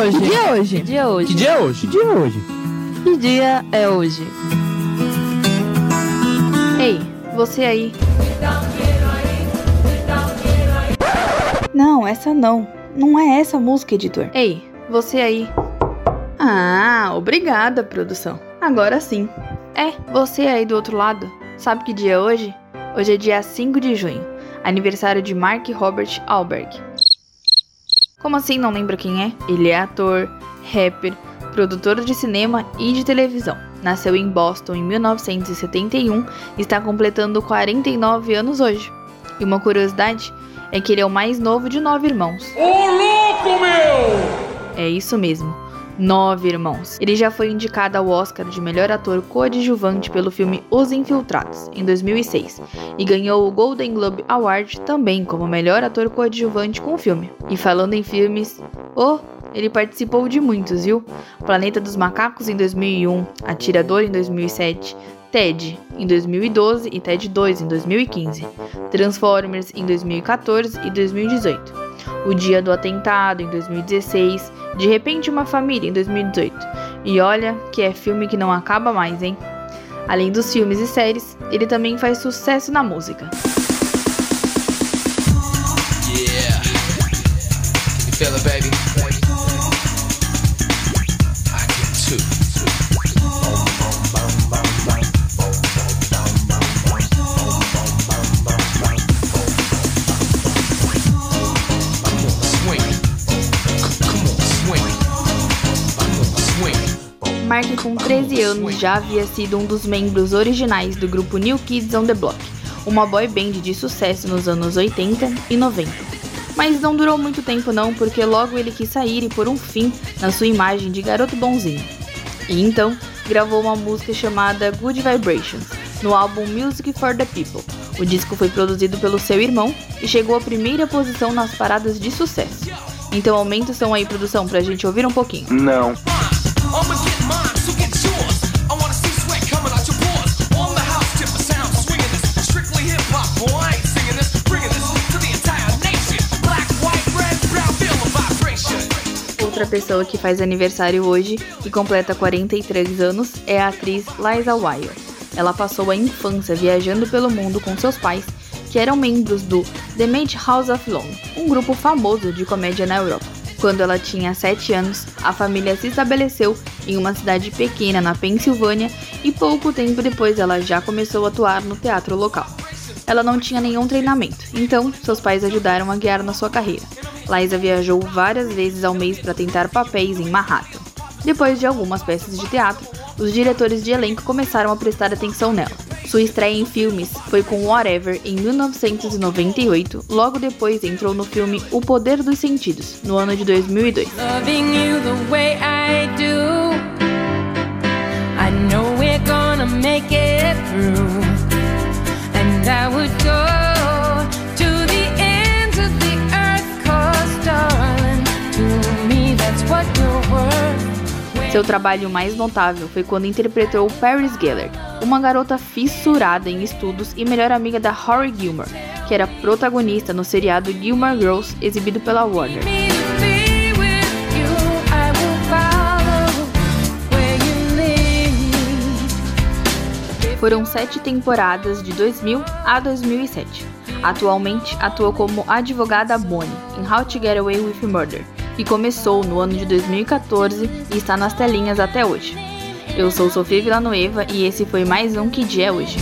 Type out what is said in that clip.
hoje? Que dia é hoje? Que dia é hoje? Que dia é hoje? Que dia é hoje? Que dia é hoje? Ei, você aí. Não, essa não. Não é essa a música, editor. Ei, você aí. Ah, obrigada, produção. Agora sim. É, você aí do outro lado. Sabe que dia é hoje? Hoje é dia 5 de junho, aniversário de Mark Robert Alberg. Como assim não lembra quem é? Ele é ator, rapper, produtor de cinema e de televisão. Nasceu em Boston em 1971 e está completando 49 anos hoje. E uma curiosidade é que ele é o mais novo de nove irmãos. Ô louco, meu! É isso mesmo. Nove irmãos. Ele já foi indicado ao Oscar de melhor ator coadjuvante pelo filme Os Infiltrados, em 2006, e ganhou o Golden Globe Award também como melhor ator coadjuvante com o filme. E falando em filmes, oh, ele participou de muitos, viu? Planeta dos Macacos em 2001, Atirador em 2007, Ted em 2012 e Ted 2 em 2015, Transformers em 2014 e 2018, O Dia do Atentado em 2016, De Repente uma Família em 2018. E olha que é filme que não acaba mais, hein? Além dos filmes e séries, ele também faz sucesso na música. Yeah. Mark, com 13 anos, já havia sido um dos membros originais do grupo New Kids on the Block, uma boy band de sucesso nos anos 80 e 90. Mas não durou muito tempo não, porque logo ele quis sair e pôr um fim na sua imagem de garoto bonzinho. E então, gravou uma música chamada Good Vibrations, no álbum Music for the People. O disco foi produzido pelo seu irmão e chegou à primeira posição nas paradas de sucesso. Então aumenta o som aí, produção, pra gente ouvir um pouquinho. Não. Outra pessoa que faz aniversário hoje e completa 43 anos é a atriz Liza Weil. Ela passou a infância viajando pelo mundo com seus pais, que eram membros do The Madhouse of Long, um grupo famoso de comédia na Europa. Quando ela tinha 7 anos, a família se estabeleceu em uma cidade pequena na Pensilvânia e pouco tempo depois ela já começou a atuar no teatro local. Ela não tinha nenhum treinamento, então seus pais ajudaram a guiar na sua carreira. Liza viajou várias vezes ao mês para tentar papéis em Manhattan. Depois de algumas peças de teatro, os diretores de elenco começaram a prestar atenção nela. Sua estreia em filmes foi com Whatever em 1998, logo depois entrou no filme O Poder dos Sentidos, no ano de 2002. Seu trabalho mais notável foi quando interpretou Paris Geller, uma garota fissurada em estudos e melhor amiga da Rory Gilmore, que era protagonista no seriado Gilmore Girls, exibido pela Warner. Foram sete temporadas de 2000 a 2007. Atualmente atua como advogada Bonnie em How to Get Away with Murder, que começou no ano de 2014 e está nas telinhas até hoje. Eu sou Sofia Villanueva e esse foi mais um Que Dia é Hoje.